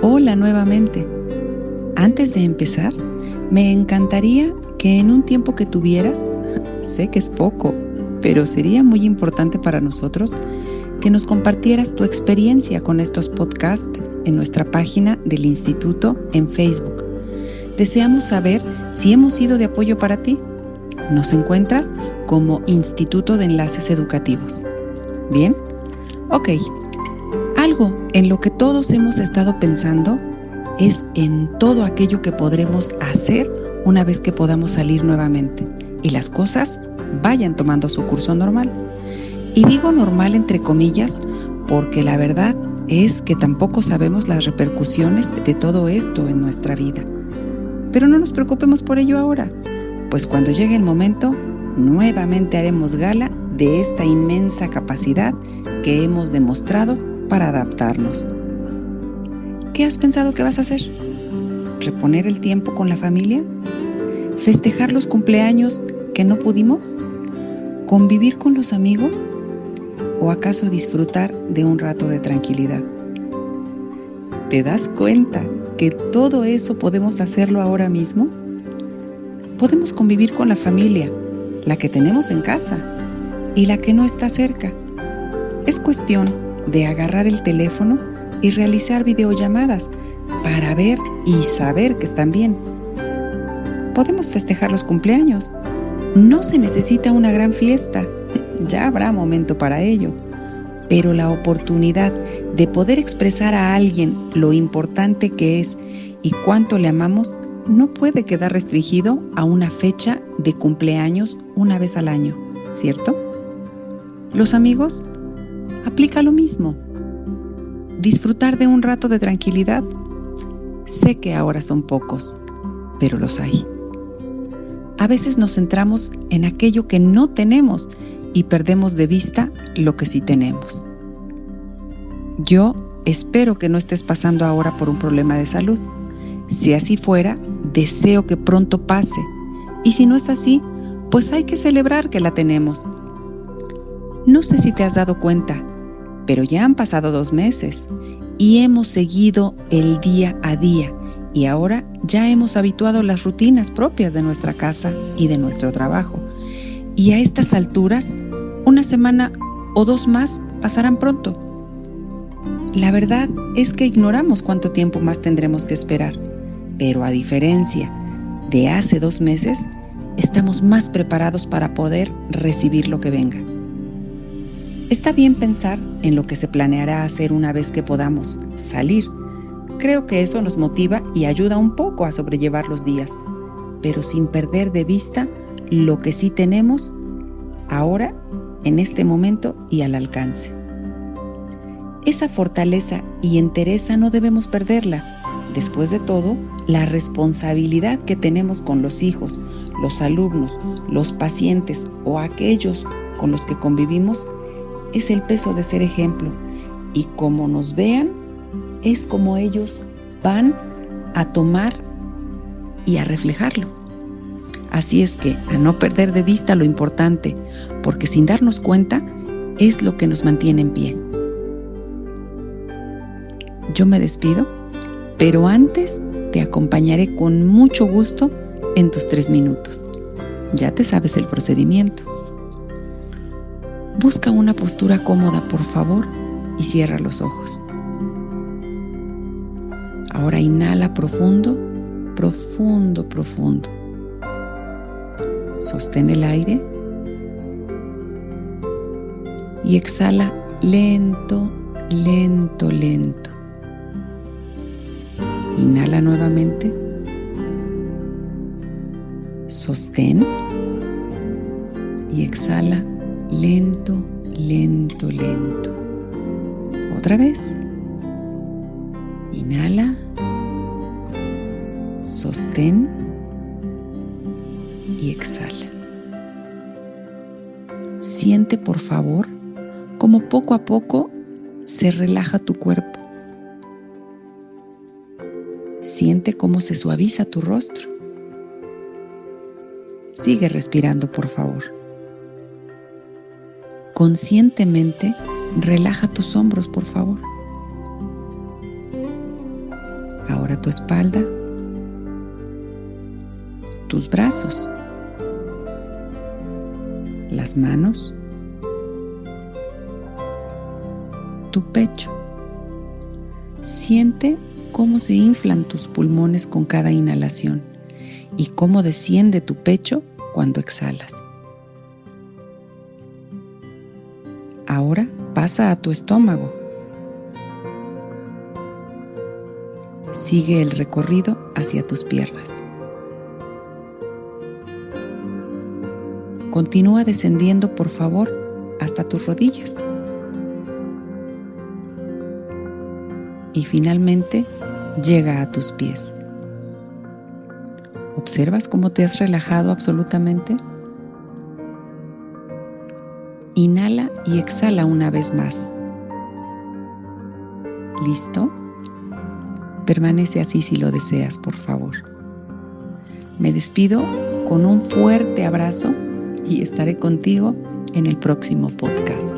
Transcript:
Hola nuevamente. Antes de empezar, me encantaría que en un tiempo que tuvieras, sé que es poco, pero sería muy importante para nosotros que nos compartieras tu experiencia con estos podcasts en nuestra página del instituto en Facebook. Deseamos saber si hemos sido de apoyo para ti. Nos encuentras como Instituto de Enlaces Educativos. ¿Bien? Ok. En lo que todos hemos estado pensando es en todo aquello que podremos hacer una vez que podamos salir nuevamente y las cosas vayan tomando su curso normal. Y digo normal entre comillas porque la verdad es que tampoco sabemos las repercusiones de todo esto en nuestra vida. Pero no nos preocupemos por ello ahora, pues cuando llegue el momento, nuevamente haremos gala de esta inmensa capacidad que hemos demostrado para adaptarnos. ¿Qué has pensado que vas a hacer? ¿Reponer el tiempo con la familia? ¿Festejar los cumpleaños que no pudimos? ¿Convivir con los amigos? ¿O acaso disfrutar de un rato de tranquilidad? ¿Te das cuenta que todo eso podemos hacerlo ahora mismo? Podemos convivir con la familia, la que tenemos en casa y la que no está cerca. Es cuestión de agarrar el teléfono y realizar videollamadas para ver y saber que están bien. Podemos festejar los cumpleaños. No se necesita una gran fiesta, ya habrá momento para ello. Pero la oportunidad de poder expresar a alguien lo importante que es y cuánto le amamos no puede quedar restringido a una fecha de cumpleaños una vez al año, ¿cierto? Los amigos aplica lo mismo. Disfrutar de un rato de tranquilidad. Sé que ahora son pocos, pero los hay. A veces nos centramos en aquello que no tenemos y perdemos de vista lo que sí tenemos. Yo espero que no estés pasando ahora por un problema de salud. Si así fuera, deseo que pronto pase. Y si no es así, pues hay que celebrar que la tenemos. No sé si te has dado cuenta, pero ya han pasado dos meses y hemos seguido el día a día y ahora ya hemos habituado las rutinas propias de nuestra casa y de nuestro trabajo. Y a estas alturas, una semana o dos más pasarán pronto. La verdad es que ignoramos cuánto tiempo más tendremos que esperar pero a diferencia de hace dos meses, estamos más preparados para poder recibir lo que venga. Está bien pensar en lo que se planeará hacer una vez que podamos salir. Creo que eso nos motiva y ayuda un poco a sobrellevar los días, pero sin perder de vista lo que sí tenemos ahora, en este momento y al alcance. Esa fortaleza y entereza no debemos perderla Después de todo, la responsabilidad que tenemos con los hijos, los alumnos, los pacientes o aquellos con los que convivimos es el peso de ser ejemplo. Y como nos vean, es como ellos van a tomar y a reflejarlo. Así es que a no perder de vista lo importante, porque sin darnos cuenta es lo que nos mantiene en pie. Yo me despido pero antes te acompañaré con mucho gusto en tus tres minutos. Ya te sabes el procedimiento. Busca una postura cómoda, por favor, y cierra los ojos. Ahora inhala profundo, profundo, profundo. Sostén el aire y exhala lento, lento, lento. Inhala nuevamente. Sostén. Y exhala lento, lento, lento. Otra vez. Inhala. Sostén. Y exhala. Siente por favor como poco a poco se relaja tu cuerpo Siente cómo se suaviza tu rostro. Sigue respirando, por favor. Conscientemente relaja tus hombros, por favor. Ahora tu espalda, tus brazos, las manos, tu pecho. Siente cómo se inflan tus pulmones con cada inhalación y cómo desciende tu pecho cuando exhalas. Ahora pasa a tu estómago. Sigue el recorrido hacia tus piernas. Continúa descendiendo, por favor, hasta tus rodillas. Y finalmente llega a tus pies. ¿Observas cómo te has relajado absolutamente? Inhala y exhala una vez más. ¿Listo? Permanece así si lo deseas, por favor. Me despido con un fuerte abrazo y estaré contigo en el próximo podcast.